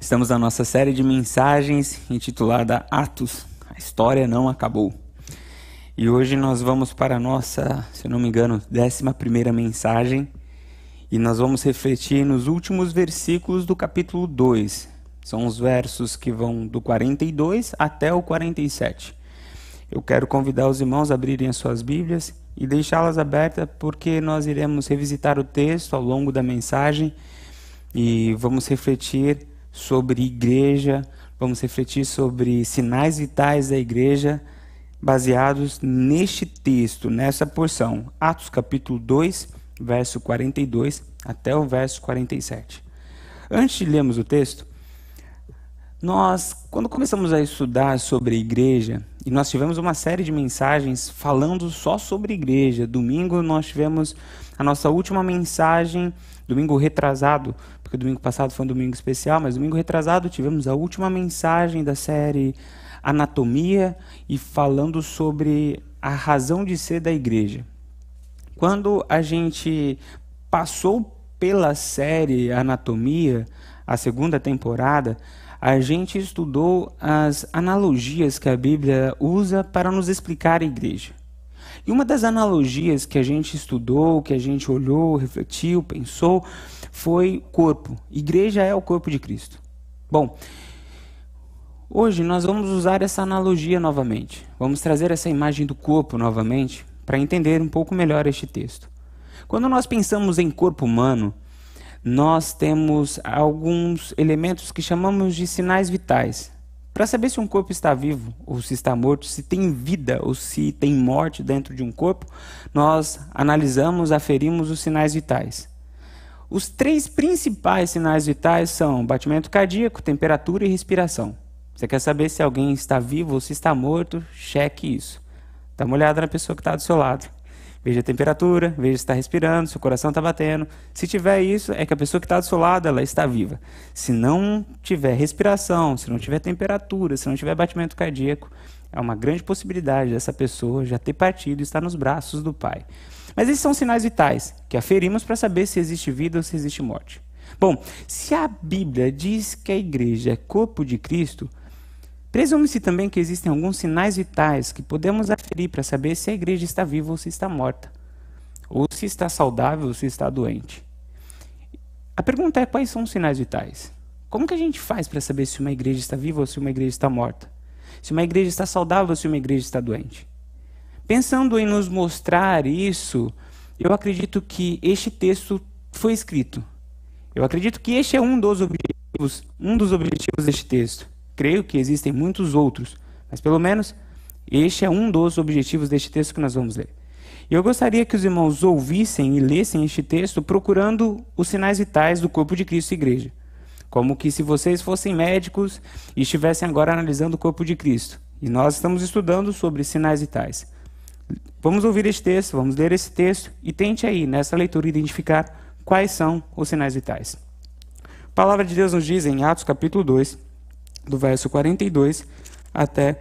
Estamos na nossa série de mensagens intitulada Atos, a história não acabou. E hoje nós vamos para a nossa, se não me engano, décima primeira mensagem e nós vamos refletir nos últimos versículos do capítulo 2. São os versos que vão do 42 até o 47. Eu quero convidar os irmãos a abrirem as suas Bíblias e deixá-las abertas porque nós iremos revisitar o texto ao longo da mensagem e vamos refletir sobre igreja, vamos refletir sobre sinais vitais da igreja baseados neste texto, nessa porção, Atos capítulo 2, verso 42 até o verso 47. Antes de lermos o texto, nós, quando começamos a estudar sobre a igreja, e nós tivemos uma série de mensagens falando só sobre igreja. Domingo nós tivemos a nossa última mensagem, domingo retrasado, porque domingo passado foi um domingo especial, mas domingo retrasado tivemos a última mensagem da série Anatomia e falando sobre a razão de ser da igreja. Quando a gente passou pela série Anatomia, a segunda temporada, a gente estudou as analogias que a Bíblia usa para nos explicar a igreja. E uma das analogias que a gente estudou, que a gente olhou, refletiu, pensou, foi corpo. Igreja é o corpo de Cristo. Bom, hoje nós vamos usar essa analogia novamente. Vamos trazer essa imagem do corpo novamente para entender um pouco melhor este texto. Quando nós pensamos em corpo humano, nós temos alguns elementos que chamamos de sinais vitais. Para saber se um corpo está vivo ou se está morto, se tem vida ou se tem morte dentro de um corpo, nós analisamos, aferimos os sinais vitais. Os três principais sinais vitais são batimento cardíaco, temperatura e respiração. Você quer saber se alguém está vivo ou se está morto? Cheque isso. Dá uma olhada na pessoa que está do seu lado. Veja a temperatura, veja se está respirando, se o coração está batendo. Se tiver isso, é que a pessoa que está do seu lado ela está viva. Se não tiver respiração, se não tiver temperatura, se não tiver batimento cardíaco, é uma grande possibilidade dessa pessoa já ter partido e estar nos braços do Pai. Mas esses são sinais vitais que aferimos para saber se existe vida ou se existe morte. Bom, se a Bíblia diz que a igreja é corpo de Cristo, Presume-se também que existem alguns sinais vitais que podemos aferir para saber se a igreja está viva ou se está morta, ou se está saudável ou se está doente. A pergunta é quais são os sinais vitais? Como que a gente faz para saber se uma igreja está viva ou se uma igreja está morta? Se uma igreja está saudável ou se uma igreja está doente? Pensando em nos mostrar isso, eu acredito que este texto foi escrito. Eu acredito que este é um dos objetivos, um dos objetivos deste texto creio que existem muitos outros, mas pelo menos este é um dos objetivos deste texto que nós vamos ler. E eu gostaria que os irmãos ouvissem e lessem este texto procurando os sinais vitais do corpo de Cristo e igreja. Como que se vocês fossem médicos e estivessem agora analisando o corpo de Cristo. E nós estamos estudando sobre sinais vitais. Vamos ouvir este texto, vamos ler esse texto e tente aí, nessa leitura, identificar quais são os sinais vitais. A palavra de Deus nos diz em Atos capítulo 2, do verso 42 até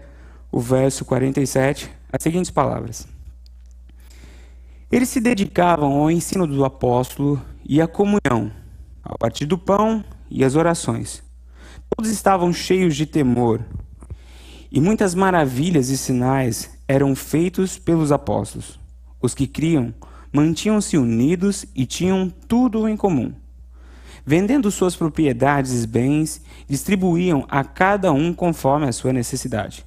o verso 47, as seguintes palavras: Eles se dedicavam ao ensino do apóstolo e à comunhão, ao partir do pão e às orações. Todos estavam cheios de temor, e muitas maravilhas e sinais eram feitos pelos apóstolos. Os que criam mantinham-se unidos e tinham tudo em comum. Vendendo suas propriedades e bens, distribuíam a cada um conforme a sua necessidade.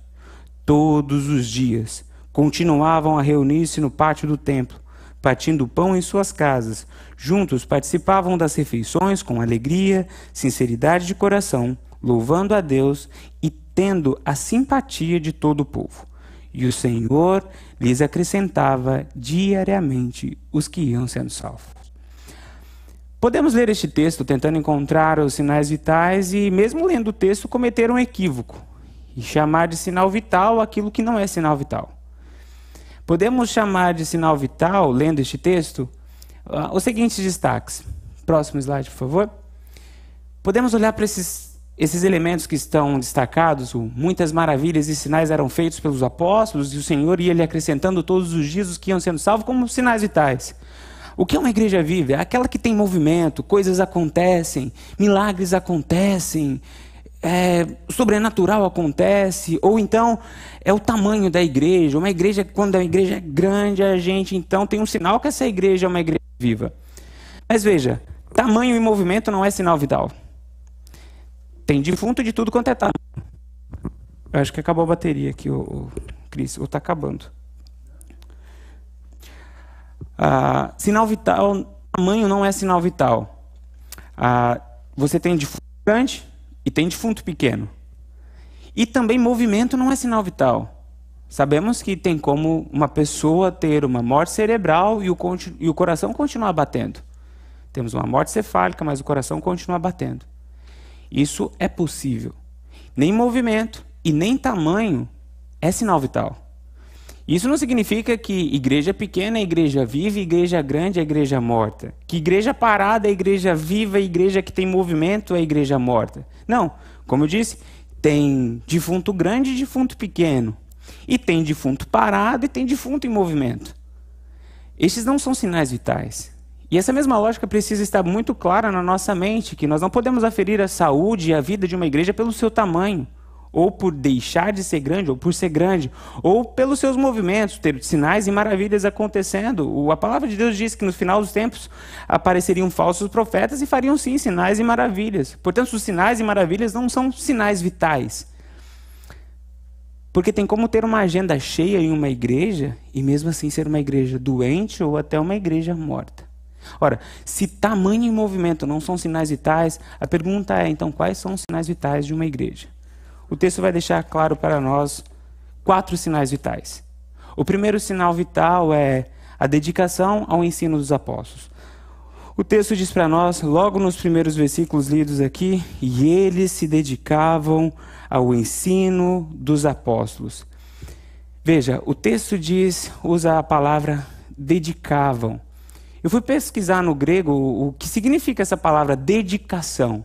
Todos os dias continuavam a reunir-se no pátio do templo, partindo pão em suas casas. Juntos participavam das refeições com alegria, sinceridade de coração, louvando a Deus e tendo a simpatia de todo o povo. E o Senhor lhes acrescentava diariamente os que iam sendo salvos. Podemos ler este texto tentando encontrar os sinais vitais e, mesmo lendo o texto, cometer um equívoco e chamar de sinal vital aquilo que não é sinal vital. Podemos chamar de sinal vital, lendo este texto, uh, os seguintes destaques. Próximo slide, por favor. Podemos olhar para esses, esses elementos que estão destacados. Muitas maravilhas e sinais eram feitos pelos apóstolos e o Senhor ia lhe acrescentando todos os dias os que iam sendo salvos como sinais vitais. O que é uma igreja viva? É aquela que tem movimento, coisas acontecem, milagres acontecem, é, sobrenatural acontece, ou então é o tamanho da igreja. Uma igreja, quando a igreja é grande, a gente então tem um sinal que essa igreja é uma igreja viva. Mas veja, tamanho e movimento não é sinal vital. Tem defunto de tudo quanto é tamanho. Eu acho que acabou a bateria aqui, o, o Cris, ou está acabando. Ah, sinal vital, tamanho não é sinal vital. Ah, você tem defunto grande e tem defunto pequeno. E também movimento não é sinal vital. Sabemos que tem como uma pessoa ter uma morte cerebral e o, e o coração continuar batendo. Temos uma morte cefálica, mas o coração continua batendo. Isso é possível. Nem movimento e nem tamanho é sinal vital. Isso não significa que igreja pequena é igreja viva, igreja grande é igreja morta. Que igreja parada é igreja viva, igreja que tem movimento é igreja morta. Não. Como eu disse, tem defunto grande e defunto pequeno. E tem defunto parado e tem defunto em movimento. Estes não são sinais vitais. E essa mesma lógica precisa estar muito clara na nossa mente, que nós não podemos aferir a saúde e a vida de uma igreja pelo seu tamanho ou por deixar de ser grande, ou por ser grande, ou pelos seus movimentos, ter sinais e maravilhas acontecendo. A palavra de Deus diz que no final dos tempos apareceriam falsos profetas e fariam sim sinais e maravilhas. Portanto, os sinais e maravilhas não são sinais vitais. Porque tem como ter uma agenda cheia em uma igreja e mesmo assim ser uma igreja doente ou até uma igreja morta. Ora, se tamanho e movimento não são sinais vitais, a pergunta é então quais são os sinais vitais de uma igreja? O texto vai deixar claro para nós quatro sinais vitais. O primeiro sinal vital é a dedicação ao ensino dos apóstolos. O texto diz para nós, logo nos primeiros versículos lidos aqui, e eles se dedicavam ao ensino dos apóstolos. Veja, o texto diz, usa a palavra dedicavam. Eu fui pesquisar no grego o que significa essa palavra dedicação.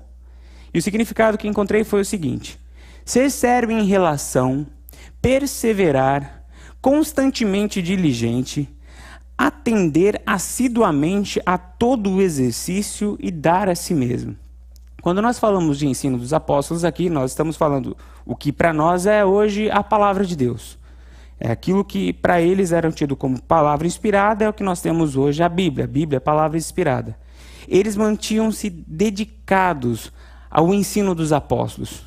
E o significado que encontrei foi o seguinte: Ser sério em relação, perseverar, constantemente diligente, atender assiduamente a todo o exercício e dar a si mesmo. Quando nós falamos de ensino dos apóstolos aqui, nós estamos falando o que para nós é hoje a palavra de Deus. É aquilo que para eles era tido como palavra inspirada, é o que nós temos hoje a Bíblia. A Bíblia é a palavra inspirada. Eles mantinham-se dedicados ao ensino dos apóstolos.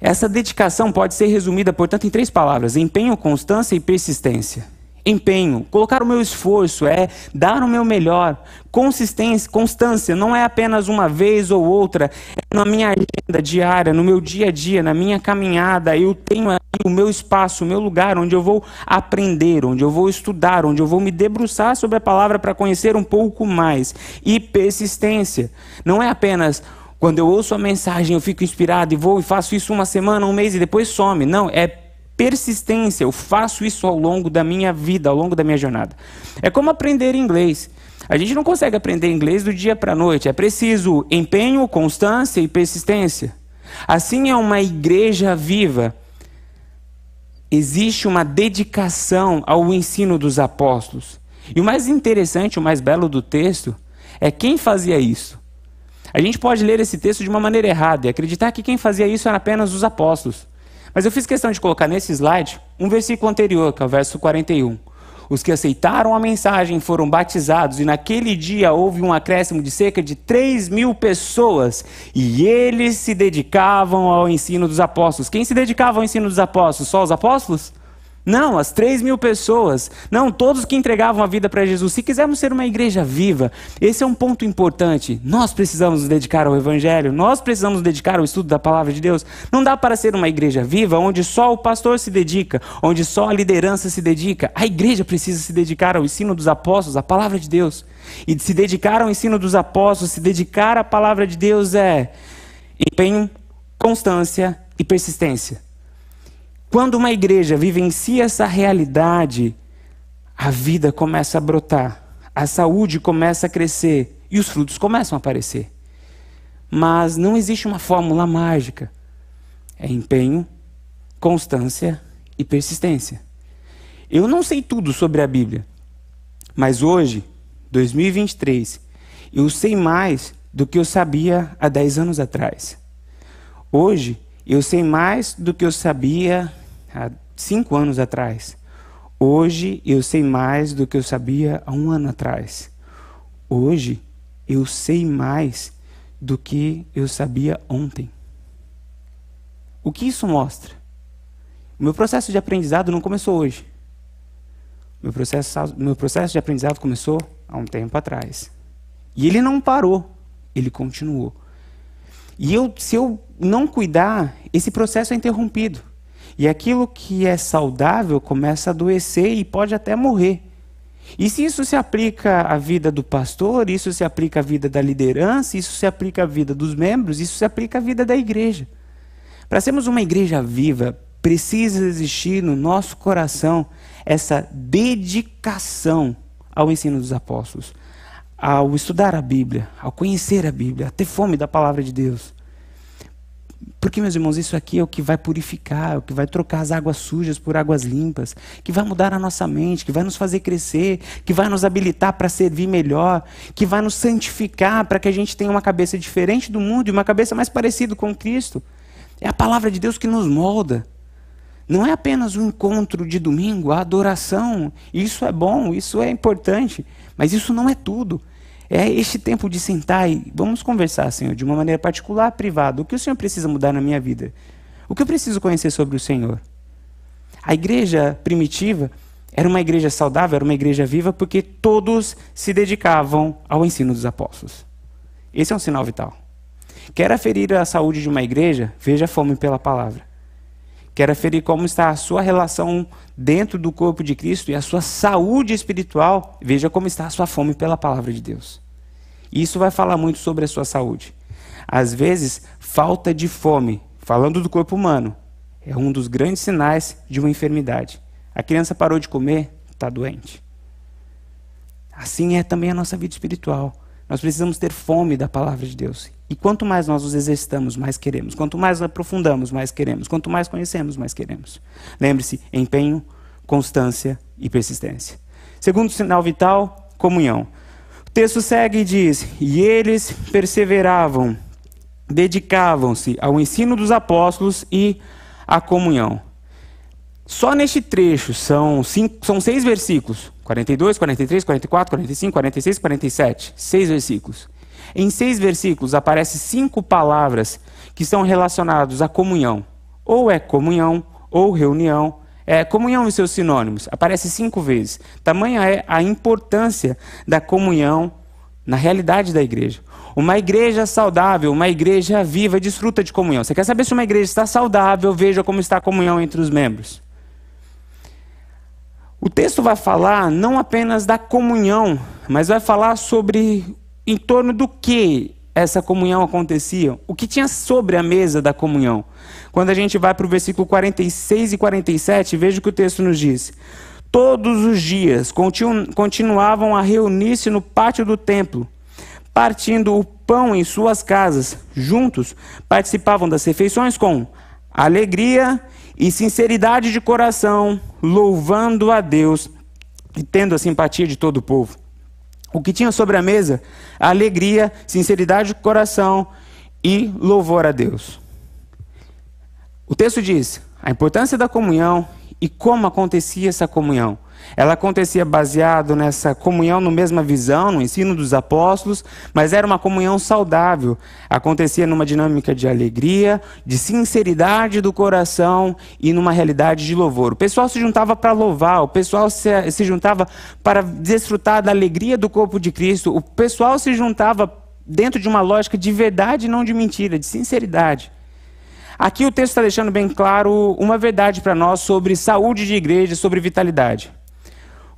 Essa dedicação pode ser resumida, portanto, em três palavras: empenho, constância e persistência. Empenho, colocar o meu esforço, é dar o meu melhor. Consistência, constância, não é apenas uma vez ou outra, é na minha agenda diária, no meu dia a dia, na minha caminhada. Eu tenho o meu espaço, o meu lugar onde eu vou aprender, onde eu vou estudar, onde eu vou me debruçar sobre a palavra para conhecer um pouco mais. E persistência, não é apenas quando eu ouço a mensagem, eu fico inspirado e vou e faço isso uma semana, um mês e depois some. Não, é persistência. Eu faço isso ao longo da minha vida, ao longo da minha jornada. É como aprender inglês. A gente não consegue aprender inglês do dia para a noite. É preciso empenho, constância e persistência. Assim é uma igreja viva. Existe uma dedicação ao ensino dos apóstolos. E o mais interessante, o mais belo do texto, é quem fazia isso. A gente pode ler esse texto de uma maneira errada e acreditar que quem fazia isso eram apenas os apóstolos. Mas eu fiz questão de colocar nesse slide um versículo anterior, que é o verso 41. Os que aceitaram a mensagem foram batizados, e naquele dia houve um acréscimo de cerca de 3 mil pessoas, e eles se dedicavam ao ensino dos apóstolos. Quem se dedicava ao ensino dos apóstolos? Só os apóstolos? Não, as três mil pessoas. Não, todos que entregavam a vida para Jesus. Se quisermos ser uma igreja viva, esse é um ponto importante. Nós precisamos nos dedicar ao Evangelho, nós precisamos nos dedicar ao estudo da palavra de Deus. Não dá para ser uma igreja viva onde só o pastor se dedica, onde só a liderança se dedica. A igreja precisa se dedicar ao ensino dos apóstolos, à palavra de Deus. E se dedicar ao ensino dos apóstolos, se dedicar à palavra de Deus é empenho, constância e persistência. Quando uma igreja vivencia essa realidade, a vida começa a brotar, a saúde começa a crescer e os frutos começam a aparecer. Mas não existe uma fórmula mágica. É empenho, constância e persistência. Eu não sei tudo sobre a Bíblia, mas hoje, 2023, eu sei mais do que eu sabia há 10 anos atrás. Hoje, eu sei mais do que eu sabia há 5 anos atrás. Hoje, eu sei mais do que eu sabia há um ano atrás. Hoje, eu sei mais do que eu sabia ontem. O que isso mostra? O meu processo de aprendizado não começou hoje. Meu processo, meu processo de aprendizado começou há um tempo atrás. E ele não parou, ele continuou. E eu, se eu não cuidar, esse processo é interrompido. E aquilo que é saudável começa a adoecer e pode até morrer. E se isso se aplica à vida do pastor, isso se aplica à vida da liderança, isso se aplica à vida dos membros, isso se aplica à vida da igreja. Para sermos uma igreja viva, precisa existir no nosso coração essa dedicação ao ensino dos apóstolos, ao estudar a Bíblia, ao conhecer a Bíblia, a ter fome da palavra de Deus. Porque, meus irmãos, isso aqui é o que vai purificar, é o que vai trocar as águas sujas por águas limpas, que vai mudar a nossa mente, que vai nos fazer crescer, que vai nos habilitar para servir melhor, que vai nos santificar para que a gente tenha uma cabeça diferente do mundo e uma cabeça mais parecida com Cristo. É a palavra de Deus que nos molda. Não é apenas um encontro de domingo, a adoração. Isso é bom, isso é importante, mas isso não é tudo. É este tempo de sentar e vamos conversar, Senhor, de uma maneira particular, privada. O que o Senhor precisa mudar na minha vida? O que eu preciso conhecer sobre o Senhor? A igreja primitiva era uma igreja saudável, era uma igreja viva, porque todos se dedicavam ao ensino dos apóstolos. Esse é um sinal vital. Quer aferir a saúde de uma igreja? Veja a fome pela palavra. Quer aferir como está a sua relação dentro do corpo de Cristo e a sua saúde espiritual? Veja como está a sua fome pela palavra de Deus. Isso vai falar muito sobre a sua saúde. Às vezes, falta de fome, falando do corpo humano, é um dos grandes sinais de uma enfermidade. A criança parou de comer, está doente. Assim é também a nossa vida espiritual. Nós precisamos ter fome da palavra de Deus. E quanto mais nós nos exercitamos, mais queremos. Quanto mais aprofundamos, mais queremos. Quanto mais conhecemos, mais queremos. Lembre-se: empenho, constância e persistência. Segundo sinal vital, comunhão. O texto segue e diz: E eles perseveravam, dedicavam-se ao ensino dos apóstolos e à comunhão. Só neste trecho, são, cinco, são seis versículos: 42, 43, 44, 45, 46, 47. Seis versículos. Em seis versículos aparecem cinco palavras que são relacionadas à comunhão. Ou é comunhão, ou reunião, é, comunhão e seus sinônimos. Aparece cinco vezes. Tamanha é a importância da comunhão na realidade da igreja. Uma igreja saudável, uma igreja viva, desfruta de comunhão. Você quer saber se uma igreja está saudável? Veja como está a comunhão entre os membros. O texto vai falar não apenas da comunhão, mas vai falar sobre em torno do que essa comunhão acontecia, o que tinha sobre a mesa da comunhão. Quando a gente vai para o versículo 46 e 47, veja o que o texto nos diz. Todos os dias continuavam a reunir-se no pátio do templo, partindo o pão em suas casas, juntos participavam das refeições com alegria e sinceridade de coração, louvando a Deus e tendo a simpatia de todo o povo. O que tinha sobre a mesa? Alegria, sinceridade de coração e louvor a Deus. O texto diz a importância da comunhão e como acontecia essa comunhão. Ela acontecia baseado nessa comunhão no mesma visão, no ensino dos apóstolos, mas era uma comunhão saudável. Acontecia numa dinâmica de alegria, de sinceridade do coração e numa realidade de louvor. O pessoal se juntava para louvar, o pessoal se, se juntava para desfrutar da alegria do corpo de Cristo, o pessoal se juntava dentro de uma lógica de verdade não de mentira, de sinceridade. Aqui o texto está deixando bem claro uma verdade para nós sobre saúde de igreja, sobre vitalidade.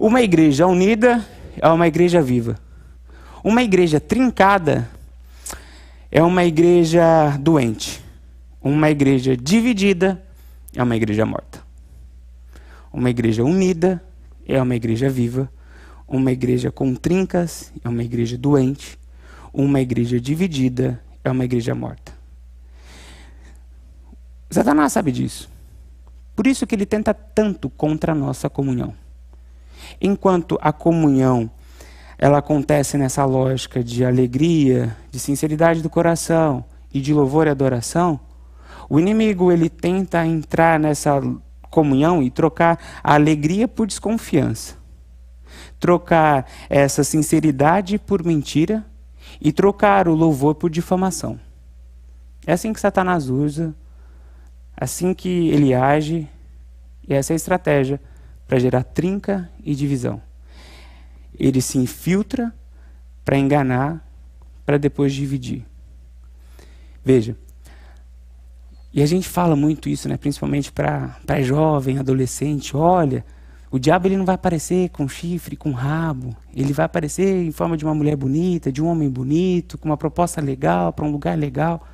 Uma igreja unida é uma igreja viva. Uma igreja trincada é uma igreja doente. Uma igreja dividida é uma igreja morta. Uma igreja unida é uma igreja viva. Uma igreja com trincas é uma igreja doente. Uma igreja dividida é uma igreja morta. Satanás sabe disso. Por isso que ele tenta tanto contra a nossa comunhão enquanto a comunhão ela acontece nessa lógica de alegria, de sinceridade do coração e de louvor e adoração, o inimigo ele tenta entrar nessa comunhão e trocar a alegria por desconfiança. Trocar essa sinceridade por mentira e trocar o louvor por difamação. É assim que Satanás usa, assim que ele age, e essa é a estratégia para gerar trinca e divisão. Ele se infiltra para enganar, para depois dividir. Veja, e a gente fala muito isso, né, principalmente para jovem, adolescente. Olha, o diabo ele não vai aparecer com chifre, com rabo. Ele vai aparecer em forma de uma mulher bonita, de um homem bonito, com uma proposta legal, para um lugar legal.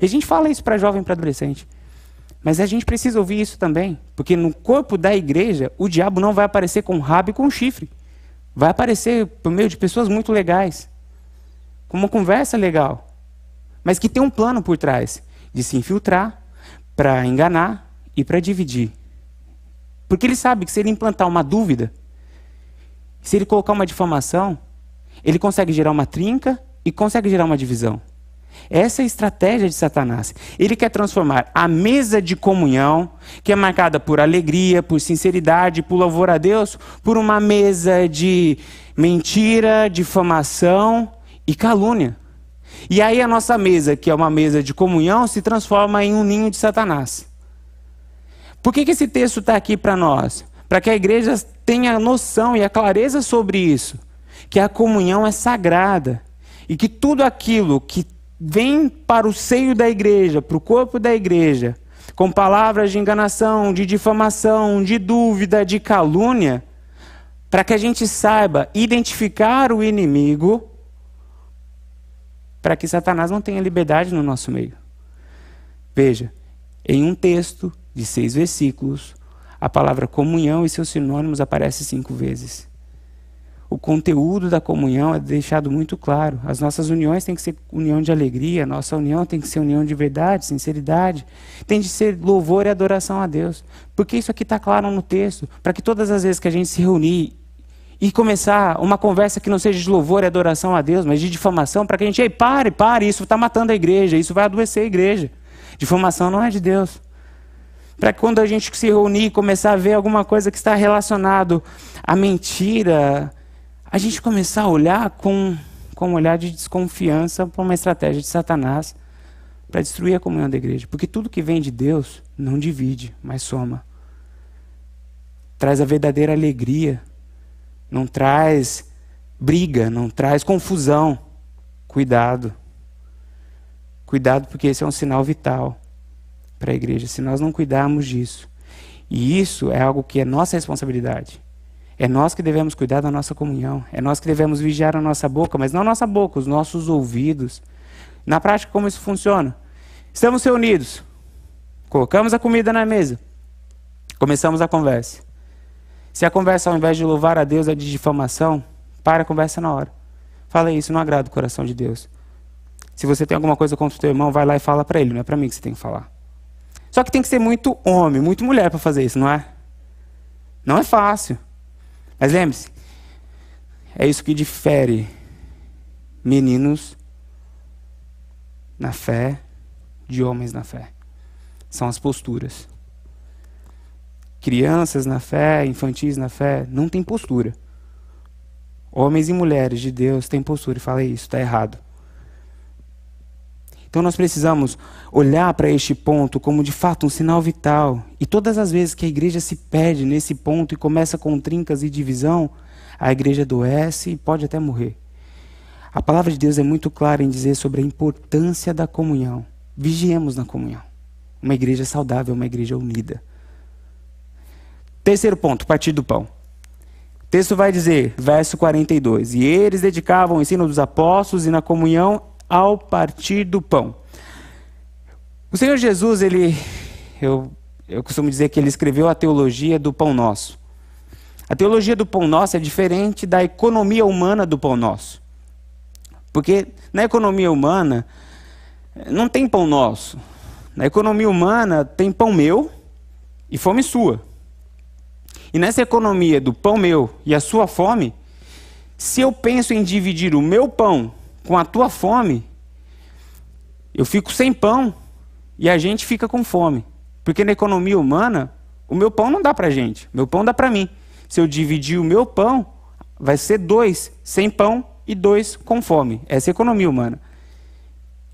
E a gente fala isso para jovem, para adolescente. Mas a gente precisa ouvir isso também, porque no corpo da igreja, o diabo não vai aparecer com rabo e com chifre. Vai aparecer por meio de pessoas muito legais, com uma conversa legal, mas que tem um plano por trás de se infiltrar para enganar e para dividir. Porque ele sabe que se ele implantar uma dúvida, se ele colocar uma difamação, ele consegue gerar uma trinca e consegue gerar uma divisão. Essa é a estratégia de Satanás. Ele quer transformar a mesa de comunhão, que é marcada por alegria, por sinceridade, por louvor a Deus, por uma mesa de mentira, difamação e calúnia. E aí a nossa mesa, que é uma mesa de comunhão, se transforma em um ninho de Satanás. Por que, que esse texto está aqui para nós? Para que a igreja tenha noção e a clareza sobre isso. Que a comunhão é sagrada. E que tudo aquilo que vem para o seio da igreja, para o corpo da igreja, com palavras de enganação, de difamação, de dúvida, de calúnia, para que a gente saiba identificar o inimigo para que Satanás não tenha liberdade no nosso meio. Veja, em um texto de seis versículos, a palavra comunhão e seus sinônimos aparece cinco vezes. O conteúdo da comunhão é deixado muito claro. As nossas uniões têm que ser união de alegria, a nossa união tem que ser união de verdade, sinceridade. Tem de ser louvor e adoração a Deus. Porque isso aqui está claro no texto. Para que todas as vezes que a gente se reunir e começar uma conversa que não seja de louvor e adoração a Deus, mas de difamação, para que a gente, ei, pare, pare, isso está matando a igreja, isso vai adoecer a igreja. Difamação não é de Deus. Para quando a gente se reunir e começar a ver alguma coisa que está relacionado à mentira, a gente começar a olhar com, com um olhar de desconfiança para uma estratégia de Satanás para destruir a comunhão da igreja. Porque tudo que vem de Deus não divide, mas soma. Traz a verdadeira alegria não traz briga, não traz confusão. Cuidado. Cuidado, porque esse é um sinal vital para a igreja. Se nós não cuidarmos disso, e isso é algo que é nossa responsabilidade. É nós que devemos cuidar da nossa comunhão. É nós que devemos vigiar a nossa boca, mas não a nossa boca, os nossos ouvidos. Na prática, como isso funciona? Estamos reunidos, colocamos a comida na mesa, começamos a conversa. Se a conversa, ao invés de louvar a Deus, é de difamação, para a conversa na hora. Fala isso, não agrada o coração de Deus. Se você tem alguma coisa contra o teu irmão, vai lá e fala para ele, não é para mim que você tem que falar. Só que tem que ser muito homem, muito mulher para fazer isso, não é? Não é fácil. Mas lembre-se, é isso que difere meninos na fé de homens na fé. São as posturas crianças na fé, infantis na fé, não tem postura. Homens e mulheres de Deus têm postura e fala isso, está errado. Então nós precisamos olhar para este ponto como de fato um sinal vital. E todas as vezes que a igreja se perde nesse ponto e começa com trincas e divisão, a igreja adoece e pode até morrer. A palavra de Deus é muito clara em dizer sobre a importância da comunhão. Vigiemos na comunhão. Uma igreja saudável, uma igreja unida. Terceiro ponto, partir do pão. O texto vai dizer, verso 42, e eles dedicavam o ensino dos apóstolos e na comunhão ao partir do pão. O Senhor Jesus, ele, eu, eu costumo dizer que ele escreveu a teologia do pão nosso. A teologia do pão nosso é diferente da economia humana do pão nosso. Porque na economia humana não tem pão nosso. Na economia humana tem pão meu e fome sua. E nessa economia do pão meu e a sua fome, Se eu penso em dividir o meu pão com a tua fome, eu fico sem pão e a gente fica com fome. Porque na economia humana, o meu pão não dá para gente, meu pão dá para mim. Se eu dividir o meu pão, vai ser dois sem pão e dois com fome. Essa é a economia humana.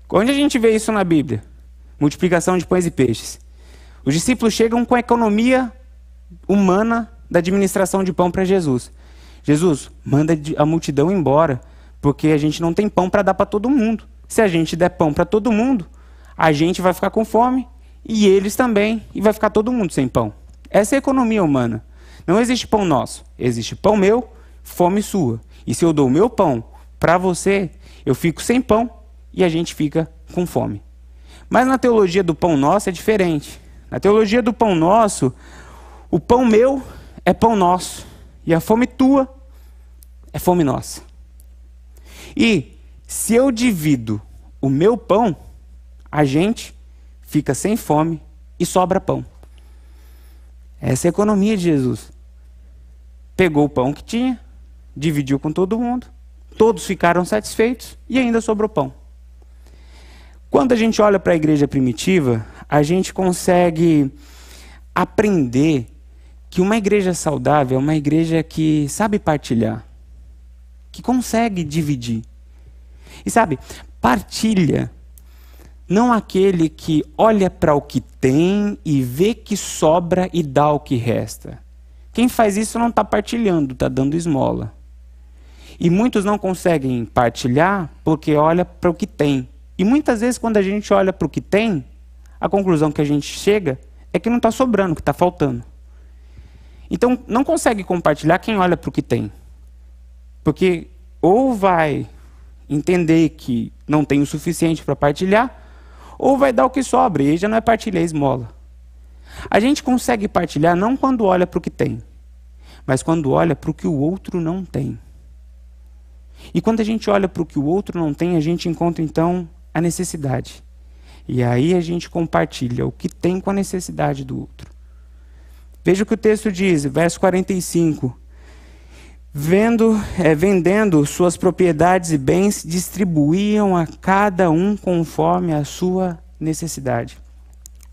Onde a gente vê isso na Bíblia? Multiplicação de pães e peixes. Os discípulos chegam com a economia humana da administração de pão para Jesus. Jesus, manda a multidão embora, porque a gente não tem pão para dar para todo mundo. Se a gente der pão para todo mundo, a gente vai ficar com fome e eles também, e vai ficar todo mundo sem pão. Essa é a economia humana. Não existe pão nosso, existe pão meu, fome sua. E se eu dou o meu pão para você, eu fico sem pão e a gente fica com fome. Mas na teologia do pão nosso é diferente. Na teologia do pão nosso, o pão meu é pão nosso e a fome tua é fome nossa. E se eu divido o meu pão, a gente fica sem fome e sobra pão. Essa é a economia de Jesus. Pegou o pão que tinha, dividiu com todo mundo, todos ficaram satisfeitos e ainda sobrou pão. Quando a gente olha para a igreja primitiva, a gente consegue aprender que uma igreja saudável é uma igreja que sabe partilhar, que consegue dividir. E sabe, partilha não aquele que olha para o que tem e vê que sobra e dá o que resta. Quem faz isso não está partilhando, está dando esmola. E muitos não conseguem partilhar porque olha para o que tem. E muitas vezes, quando a gente olha para o que tem, a conclusão que a gente chega é que não está sobrando, que está faltando. Então, não consegue compartilhar quem olha para o que tem. Porque ou vai entender que não tem o suficiente para partilhar, ou vai dar o que sobra, e já não é partilhar, é esmola. A gente consegue partilhar não quando olha para o que tem, mas quando olha para o que o outro não tem. E quando a gente olha para o que o outro não tem, a gente encontra então a necessidade. E aí a gente compartilha o que tem com a necessidade do outro. Veja o que o texto diz, verso 45. Vendo, é, vendendo suas propriedades e bens, distribuíam a cada um conforme a sua necessidade.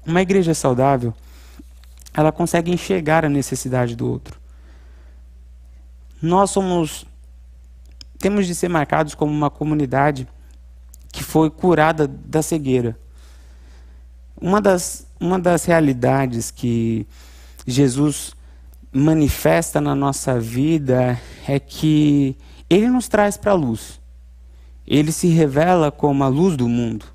Uma igreja saudável, ela consegue enxergar a necessidade do outro. Nós somos, temos de ser marcados como uma comunidade que foi curada da cegueira. Uma das, uma das realidades que Jesus manifesta na nossa vida é que ele nos traz para a luz. Ele se revela como a luz do mundo.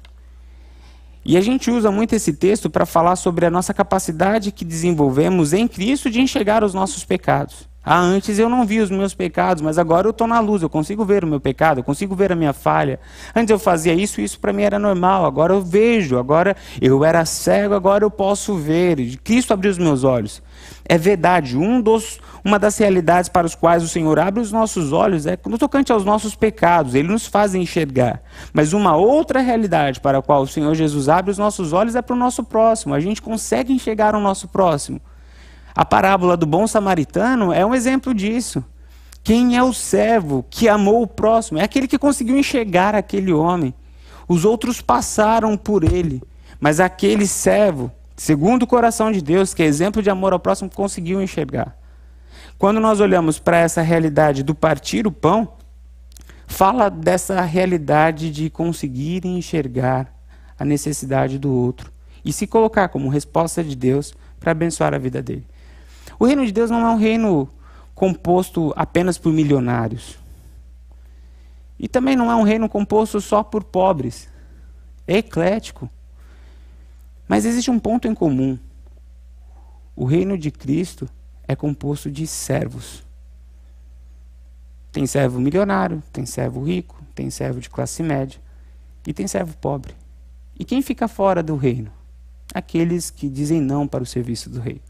E a gente usa muito esse texto para falar sobre a nossa capacidade que desenvolvemos em Cristo de enxergar os nossos pecados. Ah, antes eu não via os meus pecados, mas agora eu estou na luz, eu consigo ver o meu pecado, eu consigo ver a minha falha. Antes eu fazia isso, isso para mim era normal, agora eu vejo, agora eu era cego, agora eu posso ver. Cristo abriu os meus olhos. É verdade, um dos, uma das realidades para os quais o Senhor abre os nossos olhos é no tocante aos nossos pecados, ele nos faz enxergar. Mas uma outra realidade para a qual o Senhor Jesus abre os nossos olhos é para o nosso próximo, a gente consegue enxergar o nosso próximo. A parábola do bom samaritano é um exemplo disso. Quem é o servo que amou o próximo? É aquele que conseguiu enxergar aquele homem. Os outros passaram por ele, mas aquele servo, segundo o coração de Deus, que é exemplo de amor ao próximo, conseguiu enxergar. Quando nós olhamos para essa realidade do partir o pão, fala dessa realidade de conseguir enxergar a necessidade do outro e se colocar como resposta de Deus para abençoar a vida dele. O reino de Deus não é um reino composto apenas por milionários. E também não é um reino composto só por pobres. É eclético. Mas existe um ponto em comum. O reino de Cristo é composto de servos. Tem servo milionário, tem servo rico, tem servo de classe média e tem servo pobre. E quem fica fora do reino? Aqueles que dizem não para o serviço do rei.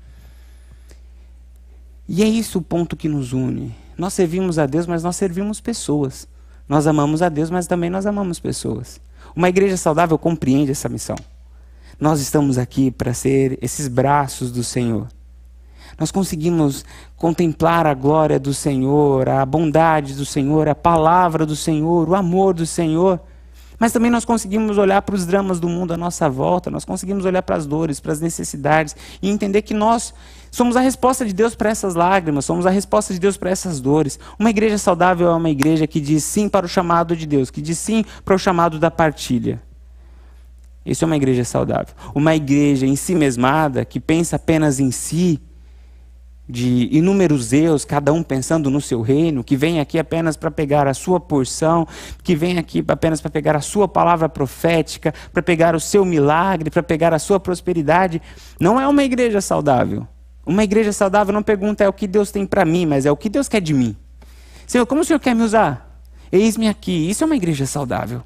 E é isso o ponto que nos une. Nós servimos a Deus, mas nós servimos pessoas. Nós amamos a Deus, mas também nós amamos pessoas. Uma igreja saudável compreende essa missão. Nós estamos aqui para ser esses braços do Senhor. nós conseguimos contemplar a glória do Senhor, a bondade do Senhor, a palavra do Senhor, o amor do Senhor. Mas também nós conseguimos olhar para os dramas do mundo à nossa volta, nós conseguimos olhar para as dores, para as necessidades e entender que nós somos a resposta de Deus para essas lágrimas, somos a resposta de Deus para essas dores. Uma igreja saudável é uma igreja que diz sim para o chamado de Deus, que diz sim para o chamado da partilha. Isso é uma igreja saudável. Uma igreja em si mesmada, que pensa apenas em si, de inúmeros eus, cada um pensando no seu reino, que vem aqui apenas para pegar a sua porção, que vem aqui apenas para pegar a sua palavra profética, para pegar o seu milagre, para pegar a sua prosperidade, não é uma igreja saudável. Uma igreja saudável não pergunta é o que Deus tem para mim, mas é o que Deus quer de mim. Senhor, como o Senhor quer me usar? Eis-me aqui. Isso é uma igreja saudável.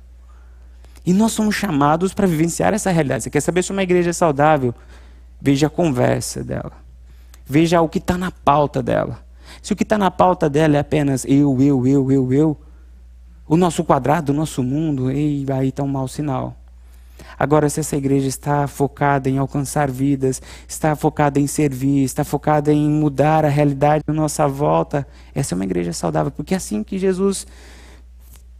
E nós somos chamados para vivenciar essa realidade. Você quer saber se uma igreja é saudável? Veja a conversa dela. Veja o que está na pauta dela. Se o que está na pauta dela é apenas eu, eu, eu, eu, eu, o nosso quadrado, o nosso mundo, ei, aí está um mau sinal. Agora, se essa igreja está focada em alcançar vidas, está focada em servir, está focada em mudar a realidade da nossa volta, essa é uma igreja saudável, porque é assim que Jesus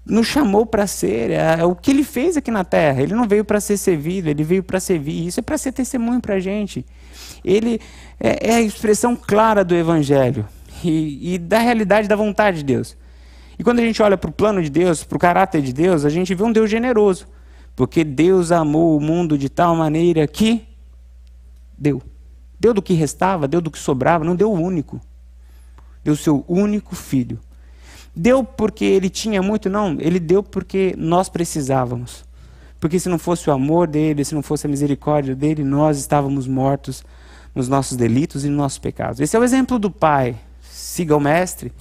nos chamou para ser, é, é, o que ele fez aqui na terra. Ele não veio para ser servido, ele veio para servir. Isso é para ser testemunho para a gente. Ele é, é, a expressão clara do Evangelho e, e da realidade da vontade de Deus. E quando a gente olha para o plano de Deus, para o caráter de Deus, a gente vê um Deus generoso. Porque Deus amou o mundo de tal maneira que deu. Deu do que restava, deu do que sobrava, não deu o único. Deu o seu único filho Deu porque ele tinha muito? Não, ele deu porque nós precisávamos. Porque se não fosse o amor dele, se não fosse a misericórdia dele, nós estávamos mortos nos nossos delitos e nos nossos pecados. Esse é o exemplo do pai. Siga o mestre.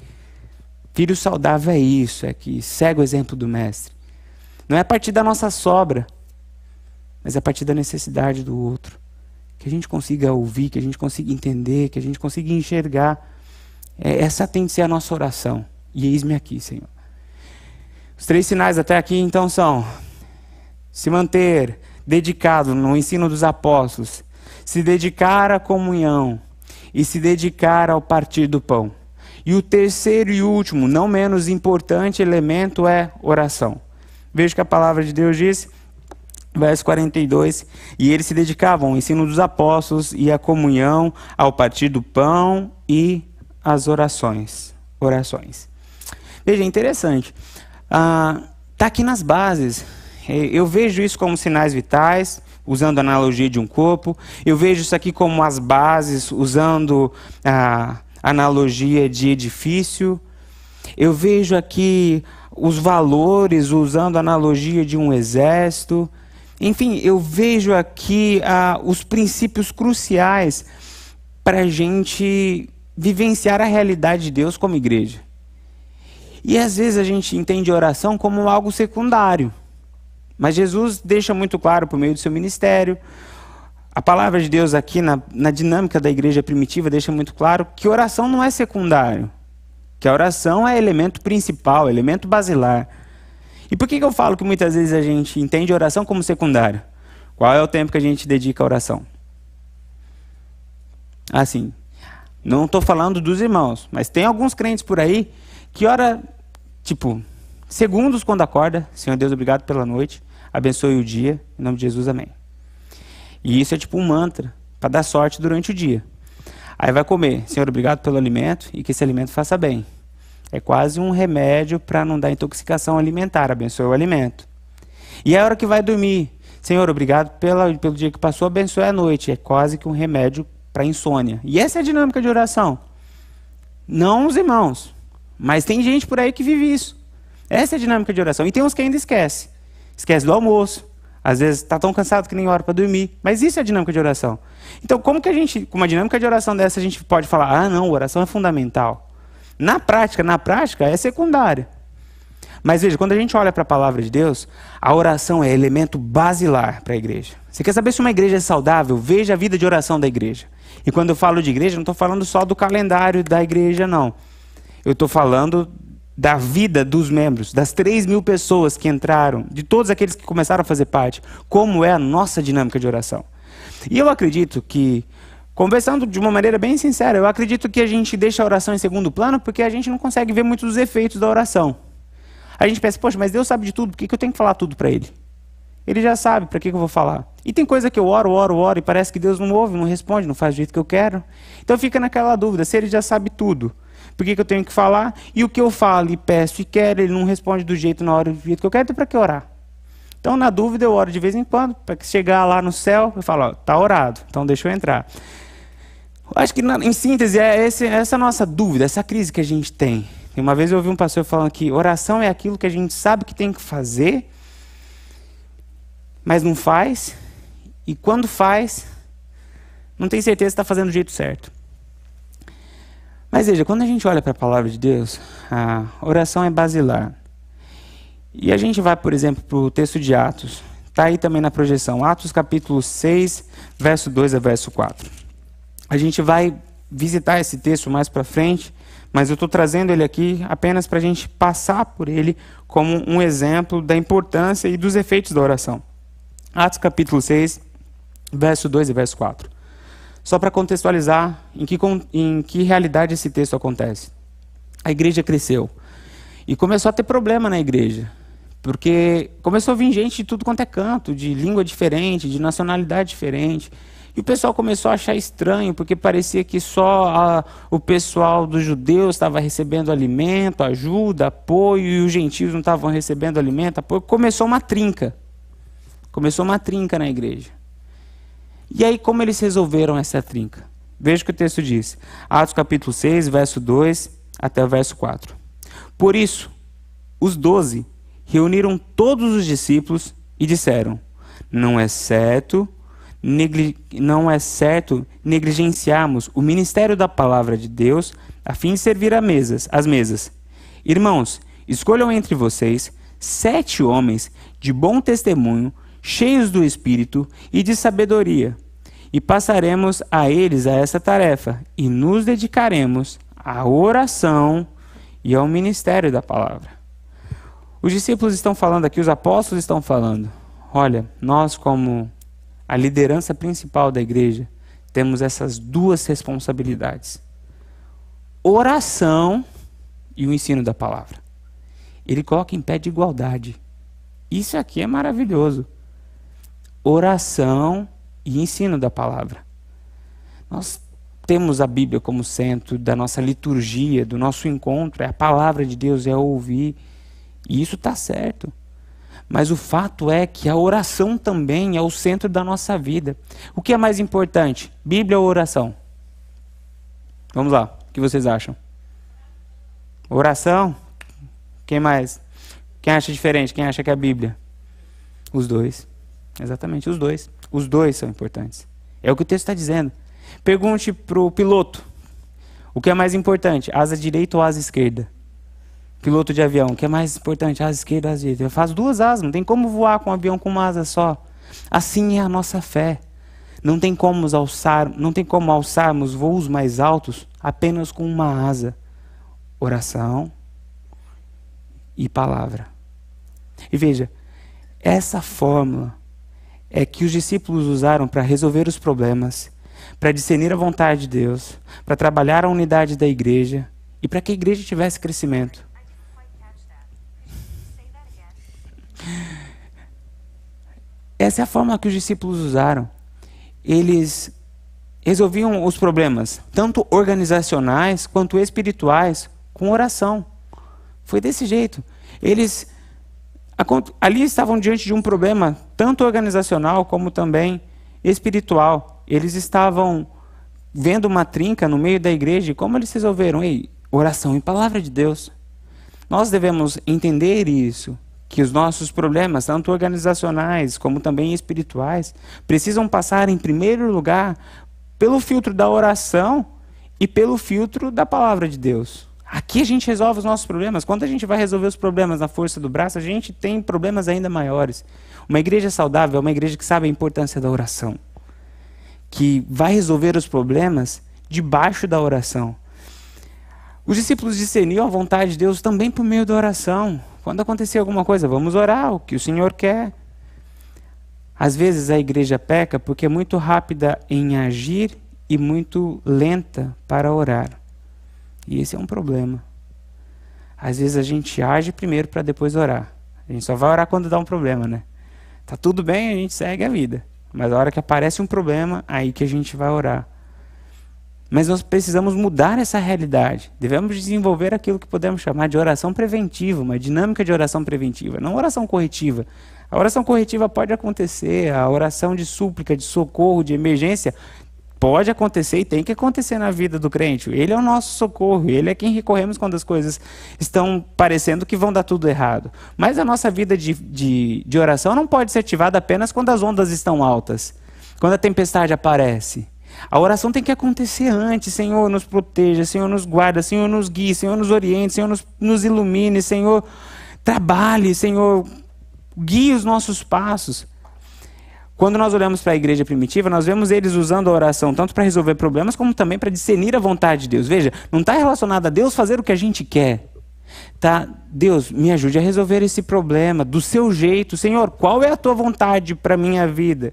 Filho saudável é isso, é que segue o exemplo do mestre. Não é a partir da nossa sobra, mas é a partir da necessidade do outro. Que a gente consiga ouvir, que a gente consiga entender, que a gente consiga enxergar. É, essa tem de ser a nossa oração. E eis-me aqui, Senhor. Os três sinais até aqui, então, são se manter dedicado no ensino dos apóstolos, se dedicar à comunhão e se dedicar ao partir do pão. E o terceiro e último, não menos importante elemento é oração. Veja que a palavra de Deus diz, verso 42, e eles se dedicavam ao ensino dos apóstolos e à comunhão, ao partir do pão e às orações. Orações. Veja, é interessante. Ah, aqui nas bases. É, eu vejo isso como sinais vitais, usando a analogia de um corpo. Eu vejo isso aqui como as bases, usando a analogia de edifício. Eu vejo aqui os valores, usando a analogia de um exército. Enfim, eu vejo aqui ah, os princípios cruciais para a gente vivenciar a realidade de Deus como igreja. E às vezes a gente entende oração como algo secundário. Mas Jesus deixa muito claro por meio do seu ministério. A palavra de Deus aqui na, na dinâmica da igreja primitiva deixa muito claro que oração não é secundário. Que a oração é elemento principal, elemento basilar. E por que, que eu falo que muitas vezes a gente entende oração como secundário? Qual é o tempo que a gente dedica à oração? Assim, não estou falando dos irmãos, mas tem alguns crentes por aí que ora, tipo, segundos quando acorda, Senhor Deus, obrigado pela noite, abençoe o dia, em nome de Jesus, amém. E isso é tipo um mantra, para dar sorte durante o dia. Aí vai comer, Senhor, obrigado pelo alimento e que esse alimento faça bem. É quase um remédio para não dar intoxicação alimentar, abençoe o alimento. E é a hora que vai dormir, Senhor, obrigado pela, pelo dia que passou, abençoe a noite. É quase que um remédio para insônia. E essa é a dinâmica de oração. Não os irmãos, mas tem gente por aí que vive isso. Essa é a dinâmica de oração. E tem uns que ainda esquece. Esquece do almoço. Às vezes está tão cansado que nem hora para dormir. Mas isso é a dinâmica de oração. Então, como que a gente, com uma dinâmica de oração dessa, a gente pode falar: ah, não, oração é fundamental? Na prática, na prática, é secundária. Mas veja, quando a gente olha para a palavra de Deus, a oração é elemento basilar para a igreja. Você quer saber se uma igreja é saudável? Veja a vida de oração da igreja. E quando eu falo de igreja, não estou falando só do calendário da igreja, não. Eu estou falando da vida dos membros, das 3 mil pessoas que entraram, de todos aqueles que começaram a fazer parte, como é a nossa dinâmica de oração. E eu acredito que Conversando de uma maneira bem sincera, eu acredito que a gente deixa a oração em segundo plano porque a gente não consegue ver muitos dos efeitos da oração. A gente pensa, poxa, mas Deus sabe de tudo, por que, eu tenho que falar tudo para Ele? Ele já sabe, para que, que eu vou falar? E tem coisa que eu oro, oro, oro, e parece que Deus não ouve, não responde, não faz do jeito que eu quero. Então fica naquela dúvida, se Ele já sabe tudo, por que, que eu tenho que falar? E o que eu falo e peço e quero, Ele não responde do jeito na hora do jeito que eu quero, então para que orar? Então, na dúvida, eu oro de vez em quando, para que chegar lá no céu, eu falo, ó, tá orado, então deixa eu entrar. Acho que, em síntese, é esse, essa nossa dúvida, essa crise que a gente tem. Uma vez eu ouvi um pastor falando que oração é aquilo que a gente sabe que tem que fazer, mas não faz, e quando faz, não tem certeza se está fazendo do jeito certo. Mas veja, quando a gente olha para a palavra de Deus, a oração é basilar. E a gente vai, por exemplo, para o texto de Atos. Está aí também na projeção. Atos capítulo 6, verso 2 a verso 4. A gente vai visitar esse texto mais para frente, mas eu estou trazendo ele aqui apenas para a gente passar por ele como um exemplo da importância e dos efeitos da oração. Atos capítulo 6, verso 2 e verso 4. Só para contextualizar em que, em que realidade esse texto acontece. A igreja cresceu e começou a ter problema na igreja. Porque começou a vir gente de tudo quanto é canto, de língua diferente, de nacionalidade diferente. E o pessoal começou a achar estranho, porque parecia que só a, o pessoal dos judeus estava recebendo alimento, ajuda, apoio, e os gentios não estavam recebendo alimento, apoio. Começou uma trinca. Começou uma trinca na igreja. E aí, como eles resolveram essa trinca? Veja o que o texto diz. Atos capítulo 6, verso 2 até o verso 4. Por isso, os doze reuniram todos os discípulos e disseram: Não é certo não é certo negligenciarmos o ministério da palavra de Deus a fim de servir a mesas, as mesas. Irmãos, escolham entre vocês sete homens de bom testemunho, cheios do Espírito e de sabedoria, e passaremos a eles a essa tarefa, e nos dedicaremos à oração e ao ministério da palavra. Os discípulos estão falando aqui, os apóstolos estão falando. Olha, nós como a liderança principal da igreja, temos essas duas responsabilidades: oração e o ensino da palavra. Ele coloca em pé de igualdade. Isso aqui é maravilhoso. Oração e ensino da palavra. Nós temos a Bíblia como centro da nossa liturgia, do nosso encontro, é a palavra de Deus, é ouvir. E isso está certo. Mas o fato é que a oração também é o centro da nossa vida. O que é mais importante, Bíblia ou oração? Vamos lá, o que vocês acham? Oração? Quem mais? Quem acha diferente? Quem acha que é a Bíblia? Os dois. Exatamente, os dois. Os dois são importantes. É o que o texto está dizendo. Pergunte para o piloto: o que é mais importante, asa direita ou asa esquerda? piloto de avião, o que é mais importante, asa esquerda, asa direita. Faz duas asas, não tem como voar com um avião com uma asa só. Assim é a nossa fé. Não tem como alçar, não tem como alçarmos voos mais altos apenas com uma asa. Oração e palavra. E veja, essa fórmula é que os discípulos usaram para resolver os problemas, para discernir a vontade de Deus, para trabalhar a unidade da igreja e para que a igreja tivesse crescimento. Essa é a forma que os discípulos usaram. Eles resolviam os problemas, tanto organizacionais quanto espirituais, com oração. Foi desse jeito. Eles ali estavam diante de um problema, tanto organizacional como também espiritual. Eles estavam vendo uma trinca no meio da igreja e como eles resolveram? Ei, oração e palavra de Deus. Nós devemos entender isso que os nossos problemas, tanto organizacionais como também espirituais, precisam passar em primeiro lugar pelo filtro da oração e pelo filtro da palavra de Deus. Aqui a gente resolve os nossos problemas. Quando a gente vai resolver os problemas na força do braço, a gente tem problemas ainda maiores. Uma igreja saudável é uma igreja que sabe a importância da oração, que vai resolver os problemas debaixo da oração. Os discípulos discerniam a vontade de Deus também por meio da oração. Quando acontecer alguma coisa, vamos orar o que o Senhor quer. Às vezes a igreja peca porque é muito rápida em agir e muito lenta para orar. E esse é um problema. Às vezes a gente age primeiro para depois orar. A gente só vai orar quando dá um problema, né? Tá tudo bem, a gente segue a vida. Mas a hora que aparece um problema, aí que a gente vai orar. Mas nós precisamos mudar essa realidade. Devemos desenvolver aquilo que podemos chamar de oração preventiva, uma dinâmica de oração preventiva, não oração corretiva. A oração corretiva pode acontecer, a oração de súplica, de socorro, de emergência pode acontecer e tem que acontecer na vida do crente. Ele é o nosso socorro, ele é quem recorremos quando as coisas estão parecendo que vão dar tudo errado. Mas a nossa vida de, de, de oração não pode ser ativada apenas quando as ondas estão altas, quando a tempestade aparece. A oração tem que acontecer antes. Senhor, nos proteja, Senhor, nos guarda, Senhor, nos guie, Senhor, nos oriente, Senhor, nos, nos ilumine, Senhor, trabalhe, Senhor, guie os nossos passos. Quando nós olhamos para a igreja primitiva, nós vemos eles usando a oração tanto para resolver problemas, como também para discernir a vontade de Deus. Veja, não está relacionado a Deus fazer o que a gente quer. Tá? Deus, me ajude a resolver esse problema do seu jeito. Senhor, qual é a tua vontade para a minha vida?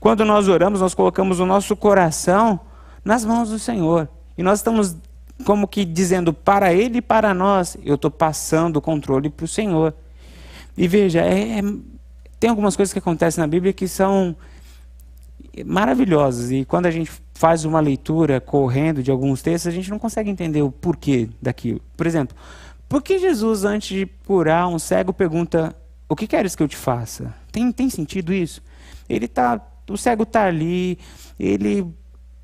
Quando nós oramos, nós colocamos o nosso coração nas mãos do Senhor. E nós estamos como que dizendo para Ele e para nós, eu estou passando o controle para o Senhor. E veja, é, é tem algumas coisas que acontecem na Bíblia que são maravilhosas. E quando a gente faz uma leitura correndo de alguns textos, a gente não consegue entender o porquê daquilo. Por exemplo, por que Jesus, antes de curar um cego, pergunta: O que queres que eu te faça? Tem, tem sentido isso? Ele tá, o cego está ali, ele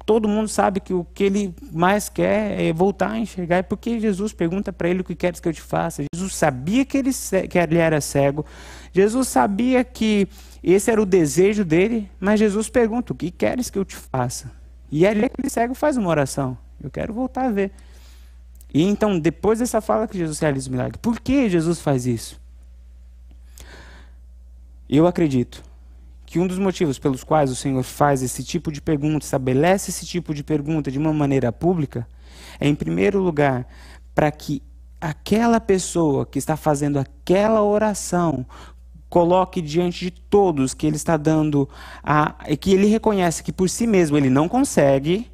todo mundo sabe que o que ele mais quer é voltar a enxergar. E por que Jesus pergunta para ele o que queres que eu te faça? Jesus sabia que ele, que ele era cego, Jesus sabia que esse era o desejo dele, mas Jesus pergunta: o que queres que eu te faça? E ali aquele cego faz uma oração: eu quero voltar a ver. E então, depois dessa fala que Jesus realiza o milagre, por que Jesus faz isso? Eu acredito que um dos motivos pelos quais o Senhor faz esse tipo de pergunta, estabelece esse tipo de pergunta de uma maneira pública, é, em primeiro lugar, para que aquela pessoa que está fazendo aquela oração coloque diante de todos que ele está dando a que ele reconhece que por si mesmo ele não consegue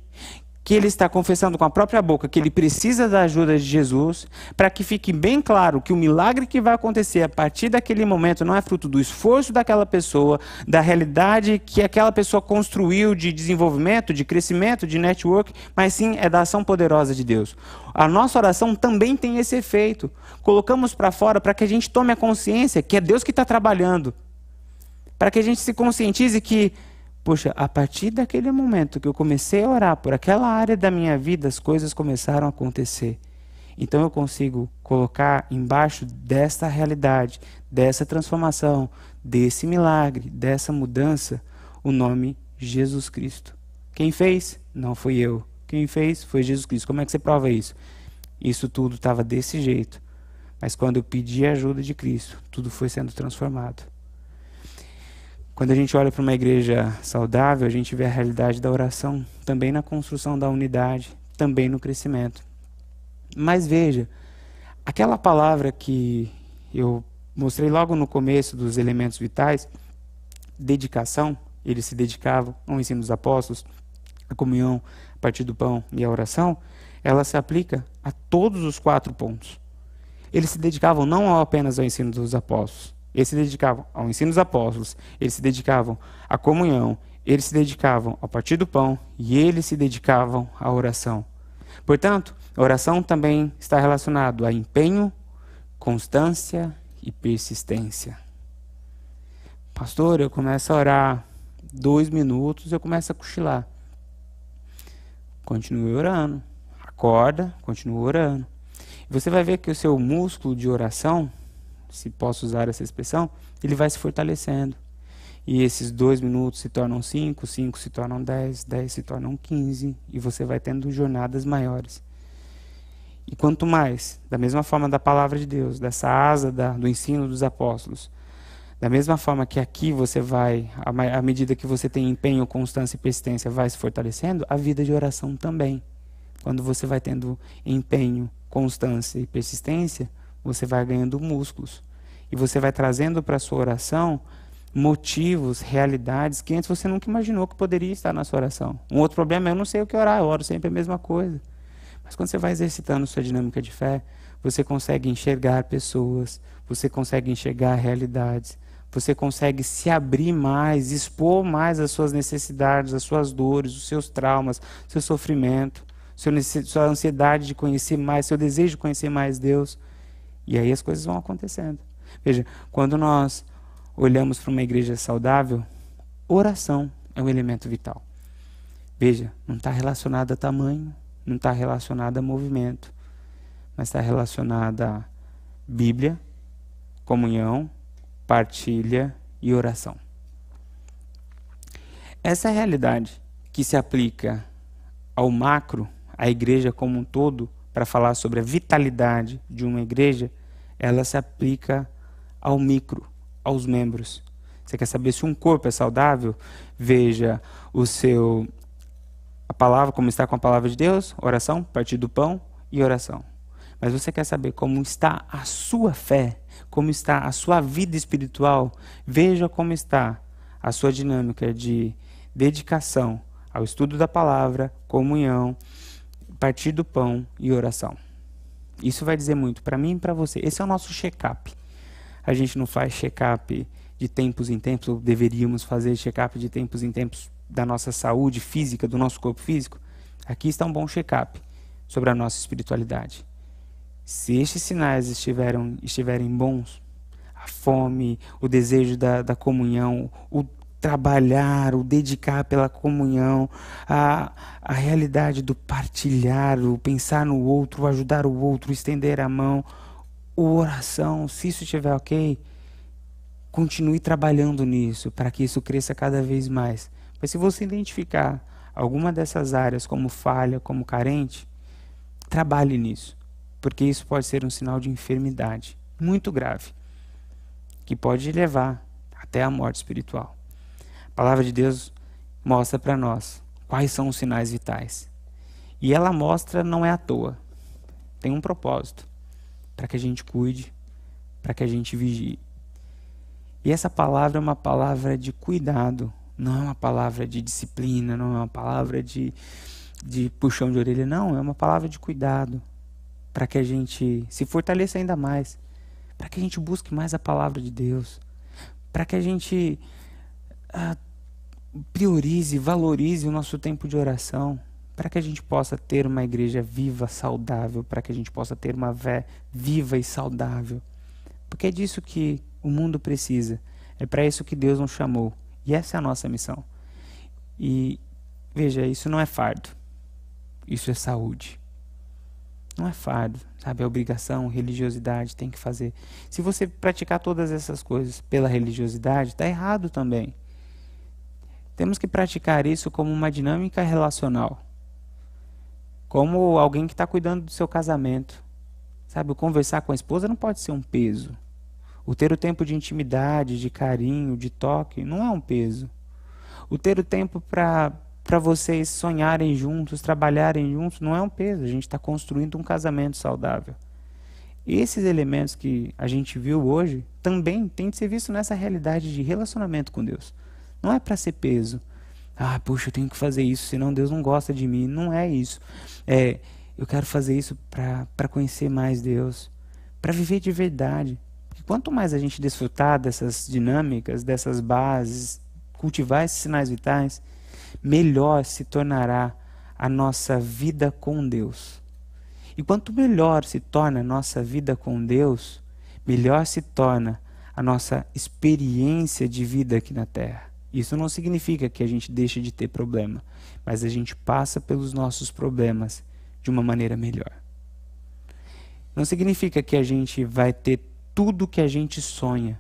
que ele está confessando com a própria boca que ele precisa da ajuda de Jesus, para que fique bem claro que o milagre que vai acontecer a partir daquele momento não é fruto do esforço daquela pessoa, da realidade que aquela pessoa construiu de desenvolvimento, de crescimento, de network, mas sim é da ação poderosa de Deus. A nossa oração também tem esse efeito. Colocamos para fora para que a gente tome a consciência que é Deus que está trabalhando. Para que a gente se conscientize que Poxa, a partir daquele momento que eu comecei a orar por aquela área da minha vida, as coisas começaram a acontecer. Então eu consigo colocar embaixo desta realidade, dessa transformação, desse milagre, dessa mudança, o nome Jesus Cristo. Quem fez? Não fui eu. Quem fez foi Jesus Cristo. Como é que você prova isso? Isso tudo estava desse jeito. Mas quando eu pedi a ajuda de Cristo, tudo foi sendo transformado. Quando a gente olha para uma igreja saudável, a gente vê a realidade da oração também na construção da unidade, também no crescimento. Mas veja, aquela palavra que eu mostrei logo no começo dos elementos vitais, dedicação, eles se dedicavam ao ensino dos apóstolos, a comunhão a partir do pão e a oração, ela se aplica a todos os quatro pontos. Eles se dedicavam não apenas ao ensino dos apóstolos, eles se dedicavam ao ensino dos apóstolos, eles se dedicavam à comunhão, eles se dedicavam ao partir do pão e eles se dedicavam à oração. Portanto, a oração também está relacionado a empenho, constância e persistência. Pastor, eu começo a orar dois minutos, eu começo a cochilar. Continue orando. Acorda, continue orando. Você vai ver que o seu músculo de oração se posso usar essa expressão, ele vai se fortalecendo. E esses dois minutos se tornam cinco, cinco se tornam dez, dez se tornam quinze, e você vai tendo jornadas maiores. E quanto mais, da mesma forma da palavra de Deus, dessa asa da, do ensino dos apóstolos, da mesma forma que aqui você vai, à medida que você tem empenho, constância e persistência, vai se fortalecendo, a vida de oração também. Quando você vai tendo empenho, constância e persistência, você vai ganhando músculos. E você vai trazendo para a sua oração motivos, realidades que antes você nunca imaginou que poderia estar na sua oração. Um outro problema é eu não sei o que orar, eu oro sempre a mesma coisa. Mas quando você vai exercitando sua dinâmica de fé, você consegue enxergar pessoas, você consegue enxergar realidades, você consegue se abrir mais, expor mais as suas necessidades, as suas dores, os seus traumas, seu sofrimento, sua ansiedade de conhecer mais, seu desejo de conhecer mais Deus. E aí as coisas vão acontecendo. Veja, quando nós olhamos para uma igreja saudável, oração é um elemento vital. Veja, não está relacionado a tamanho, não está relacionado a movimento, mas está relacionada a Bíblia, comunhão, partilha e oração. Essa realidade que se aplica ao macro, à igreja como um todo, para falar sobre a vitalidade de uma igreja, ela se aplica ao micro, aos membros. Você quer saber se um corpo é saudável? Veja o seu a palavra como está com a palavra de Deus, oração, partir do pão e oração. Mas você quer saber como está a sua fé, como está a sua vida espiritual? Veja como está a sua dinâmica de dedicação ao estudo da palavra, comunhão, partir do pão e oração. Isso vai dizer muito para mim e para você. Esse é o nosso check-up a gente não faz check-up de tempos em tempos, ou deveríamos fazer check-up de tempos em tempos da nossa saúde física, do nosso corpo físico, aqui está um bom check-up sobre a nossa espiritualidade. Se estes sinais estiverem, estiverem bons, a fome, o desejo da, da comunhão, o trabalhar, o dedicar pela comunhão, a, a realidade do partilhar, o pensar no outro, o ajudar o outro, estender a mão, o oração, se isso estiver ok, continue trabalhando nisso para que isso cresça cada vez mais. Mas se você identificar alguma dessas áreas como falha, como carente, trabalhe nisso, porque isso pode ser um sinal de enfermidade muito grave, que pode levar até a morte espiritual. A palavra de Deus mostra para nós quais são os sinais vitais. E ela mostra não é à toa. Tem um propósito para que a gente cuide, para que a gente vigie. E essa palavra é uma palavra de cuidado, não é uma palavra de disciplina, não é uma palavra de, de puxão de orelha, não, é uma palavra de cuidado, para que a gente se fortaleça ainda mais, para que a gente busque mais a palavra de Deus, para que a gente priorize, valorize o nosso tempo de oração, para que a gente possa ter uma igreja viva, saudável, para que a gente possa ter uma fé viva e saudável. Porque é disso que o mundo precisa. É para isso que Deus nos chamou. E essa é a nossa missão. E veja, isso não é fardo. Isso é saúde. Não é fardo, sabe? É obrigação, religiosidade, tem que fazer. Se você praticar todas essas coisas pela religiosidade, está errado também. Temos que praticar isso como uma dinâmica relacional como alguém que está cuidando do seu casamento. Sabe, o conversar com a esposa não pode ser um peso. O ter o tempo de intimidade, de carinho, de toque, não é um peso. O ter o tempo para vocês sonharem juntos, trabalharem juntos, não é um peso. A gente está construindo um casamento saudável. Esses elementos que a gente viu hoje também tem de ser visto nessa realidade de relacionamento com Deus. Não é para ser peso, ah, puxa, eu tenho que fazer isso, senão Deus não gosta de mim. Não é isso. É, eu quero fazer isso para conhecer mais Deus, para viver de verdade. Porque quanto mais a gente desfrutar dessas dinâmicas, dessas bases, cultivar esses sinais vitais, melhor se tornará a nossa vida com Deus. E quanto melhor se torna a nossa vida com Deus, melhor se torna a nossa experiência de vida aqui na terra. Isso não significa que a gente deixe de ter problema, mas a gente passa pelos nossos problemas de uma maneira melhor. Não significa que a gente vai ter tudo o que a gente sonha,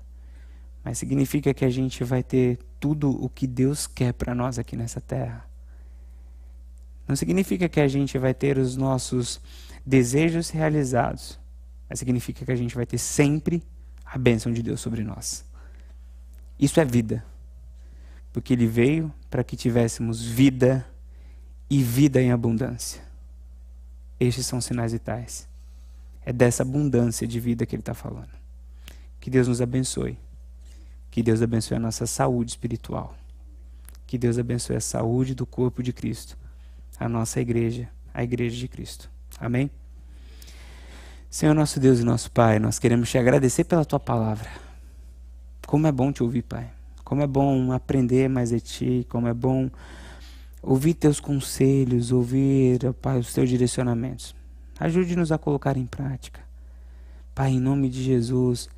mas significa que a gente vai ter tudo o que Deus quer para nós aqui nessa terra. Não significa que a gente vai ter os nossos desejos realizados, mas significa que a gente vai ter sempre a bênção de Deus sobre nós. Isso é vida porque ele veio para que tivéssemos vida e vida em abundância. Estes são sinais vitais. É dessa abundância de vida que ele está falando. Que Deus nos abençoe. Que Deus abençoe a nossa saúde espiritual. Que Deus abençoe a saúde do corpo de Cristo, a nossa igreja, a igreja de Cristo. Amém? Senhor nosso Deus e nosso Pai, nós queremos te agradecer pela tua palavra. Como é bom te ouvir, Pai. Como é bom aprender mais de ti, como é bom ouvir teus conselhos, ouvir, Pai, os teus direcionamentos. Ajude-nos a colocar em prática. Pai, em nome de Jesus,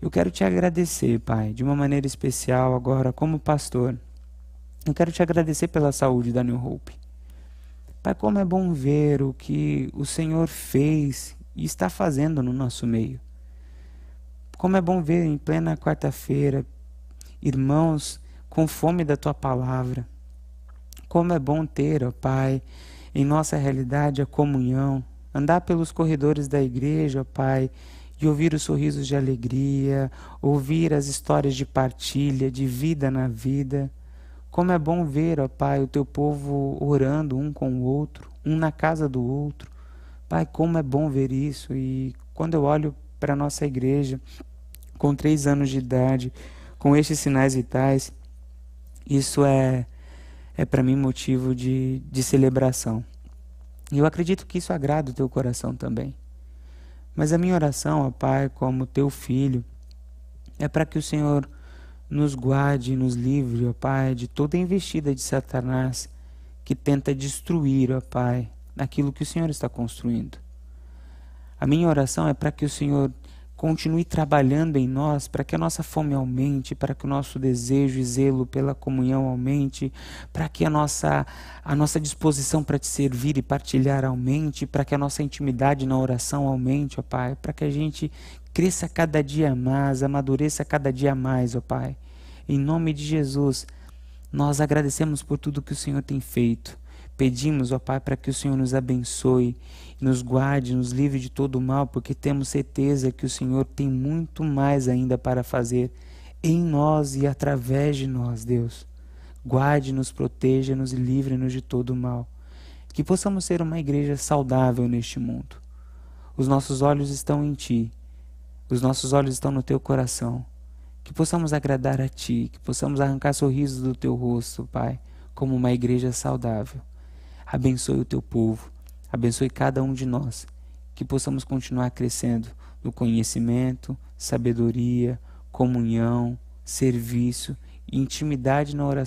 eu quero te agradecer, Pai, de uma maneira especial agora, como pastor. Eu quero te agradecer pela saúde da New Hope. Pai, como é bom ver o que o Senhor fez e está fazendo no nosso meio. Como é bom ver em plena quarta-feira irmãos com fome da tua palavra. Como é bom ter, ó Pai, em nossa realidade a comunhão, andar pelos corredores da igreja, ó Pai, e ouvir os sorrisos de alegria, ouvir as histórias de partilha, de vida na vida. Como é bom ver, ó Pai, o teu povo orando um com o outro, um na casa do outro. Pai, como é bom ver isso. E quando eu olho para a nossa igreja, com três anos de idade, com estes sinais vitais, isso é, é para mim motivo de, de celebração. E eu acredito que isso agrada o teu coração também. Mas a minha oração, ó Pai, como teu filho, é para que o Senhor nos guarde e nos livre, ó Pai, de toda investida de Satanás que tenta destruir, ó Pai, aquilo que o Senhor está construindo. A minha oração é para que o Senhor continue trabalhando em nós para que a nossa fome aumente, para que o nosso desejo e zelo pela comunhão aumente, para que a nossa, a nossa disposição para te servir e partilhar aumente, para que a nossa intimidade na oração aumente, ó Pai, para que a gente cresça cada dia mais, amadureça cada dia mais, ó Pai. Em nome de Jesus, nós agradecemos por tudo que o Senhor tem feito. Pedimos, ó Pai, para que o Senhor nos abençoe, nos guarde, nos livre de todo mal, porque temos certeza que o Senhor tem muito mais ainda para fazer em nós e através de nós, Deus. Guarde-nos, proteja-nos e livre-nos de todo mal. Que possamos ser uma igreja saudável neste mundo. Os nossos olhos estão em Ti, os nossos olhos estão no Teu coração. Que possamos agradar a Ti, que possamos arrancar sorrisos do Teu rosto, Pai, como uma igreja saudável. Abençoe o teu povo, abençoe cada um de nós, que possamos continuar crescendo no conhecimento, sabedoria, comunhão, serviço e intimidade na oração